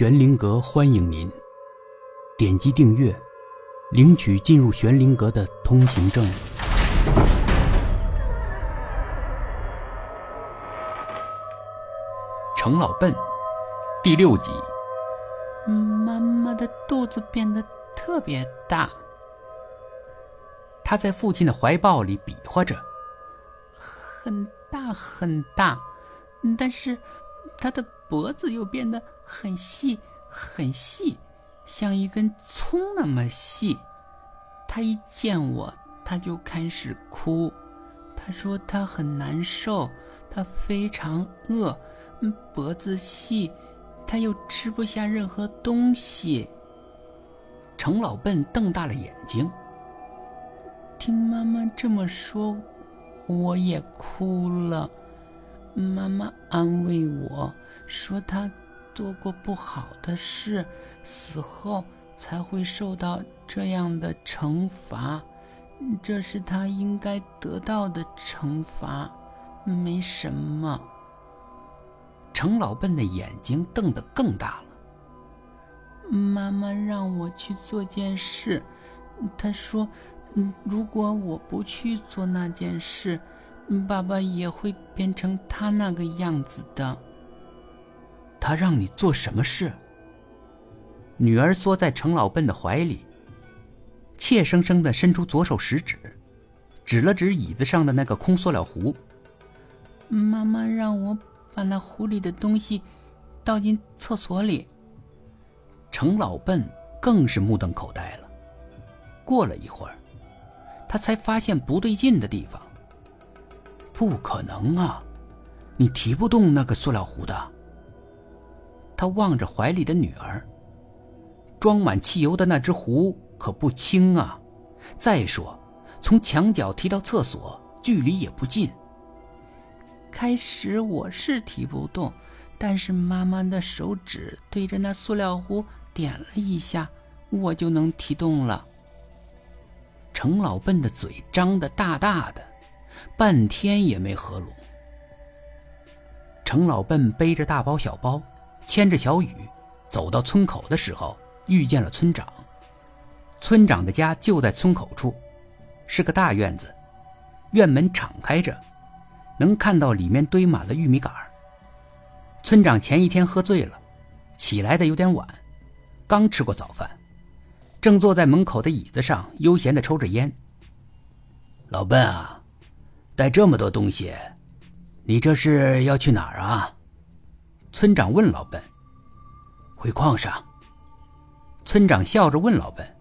玄灵阁欢迎您，点击订阅，领取进入玄灵阁的通行证。程老笨，第六集。妈妈的肚子变得特别大，他在父亲的怀抱里比划着，很大很大，但是他的脖子又变得很细很细，像一根葱那么细。他一见我，他就开始哭，他说他很难受，他非常饿，脖子细。他又吃不下任何东西。程老笨瞪大了眼睛，听妈妈这么说，我也哭了。妈妈安慰我说，他做过不好的事，死后才会受到这样的惩罚，这是他应该得到的惩罚，没什么。程老笨的眼睛瞪得更大了。妈妈让我去做件事，她说：“如果我不去做那件事，爸爸也会变成他那个样子的。”他让你做什么事？女儿缩在程老笨的怀里，怯生生的伸出左手食指，指了指椅子上的那个空塑料壶。妈妈让我。把那壶里的东西倒进厕所里。程老笨更是目瞪口呆了。过了一会儿，他才发现不对劲的地方。不可能啊，你提不动那个塑料壶的。他望着怀里的女儿，装满汽油的那只壶可不轻啊。再说，从墙角提到厕所，距离也不近。开始我是提不动，但是妈妈的手指对着那塑料壶点了一下，我就能提动了。程老笨的嘴张得大大的，半天也没合拢。程老笨背着大包小包，牵着小雨，走到村口的时候，遇见了村长。村长的家就在村口处，是个大院子，院门敞开着。能看到里面堆满了玉米杆村长前一天喝醉了，起来的有点晚，刚吃过早饭，正坐在门口的椅子上悠闲的抽着烟。老笨啊，带这么多东西，你这是要去哪儿啊？村长问老笨。回矿上。村长笑着问老笨，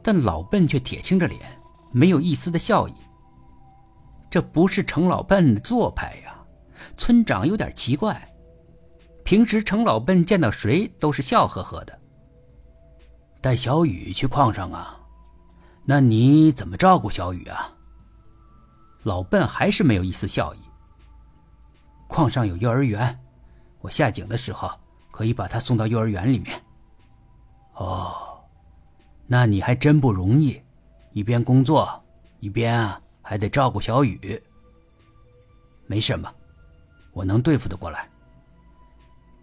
但老笨却铁青着脸，没有一丝的笑意。这不是程老笨的做派呀！村长有点奇怪。平时程老笨见到谁都是笑呵呵的。带小雨去矿上啊？那你怎么照顾小雨啊？老笨还是没有一丝笑意。矿上有幼儿园，我下井的时候可以把他送到幼儿园里面。哦，那你还真不容易，一边工作一边啊。还得照顾小雨。没什么，我能对付得过来。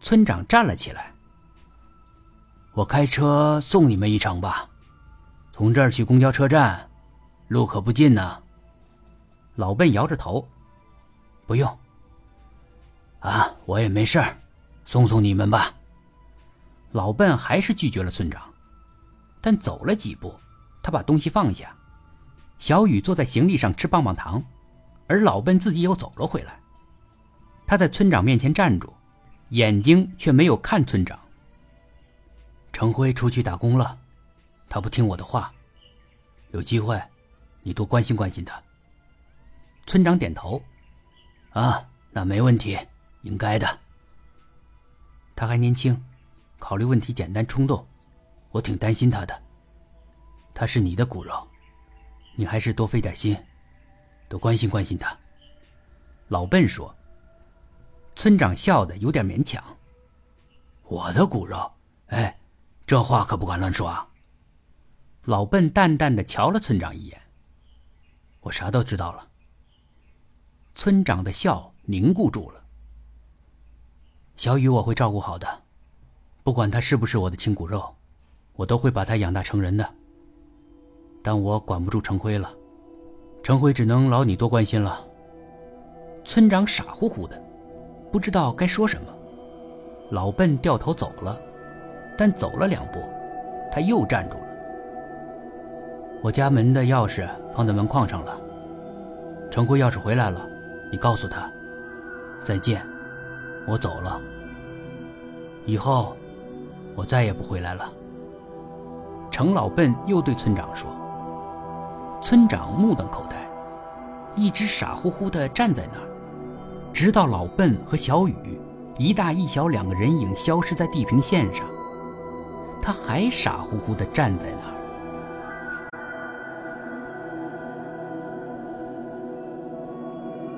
村长站了起来。我开车送你们一程吧，从这儿去公交车站，路可不近呢。老笨摇着头，不用。啊，我也没事儿，送送你们吧。老笨还是拒绝了村长，但走了几步，他把东西放下。小雨坐在行李上吃棒棒糖，而老笨自己又走了回来。他在村长面前站住，眼睛却没有看村长。程辉出去打工了，他不听我的话。有机会，你多关心关心他。村长点头，啊，那没问题，应该的。他还年轻，考虑问题简单冲动，我挺担心他的。他是你的骨肉。你还是多费点心，多关心关心他。老笨说。村长笑得有点勉强。我的骨肉，哎，这话可不敢乱说啊。老笨淡淡的瞧了村长一眼。我啥都知道了。村长的笑凝固住了。小雨我会照顾好的，不管他是不是我的亲骨肉，我都会把他养大成人的。但我管不住程辉了，程辉只能劳你多关心了。村长傻乎乎的，不知道该说什么。老笨掉头走了，但走了两步，他又站住了。我家门的钥匙放在门框上了。程辉要是回来了，你告诉他，再见，我走了。以后，我再也不回来了。程老笨又对村长说。村长目瞪口呆，一直傻乎乎的站在那儿，直到老笨和小雨一大一小两个人影消失在地平线上，他还傻乎乎的站在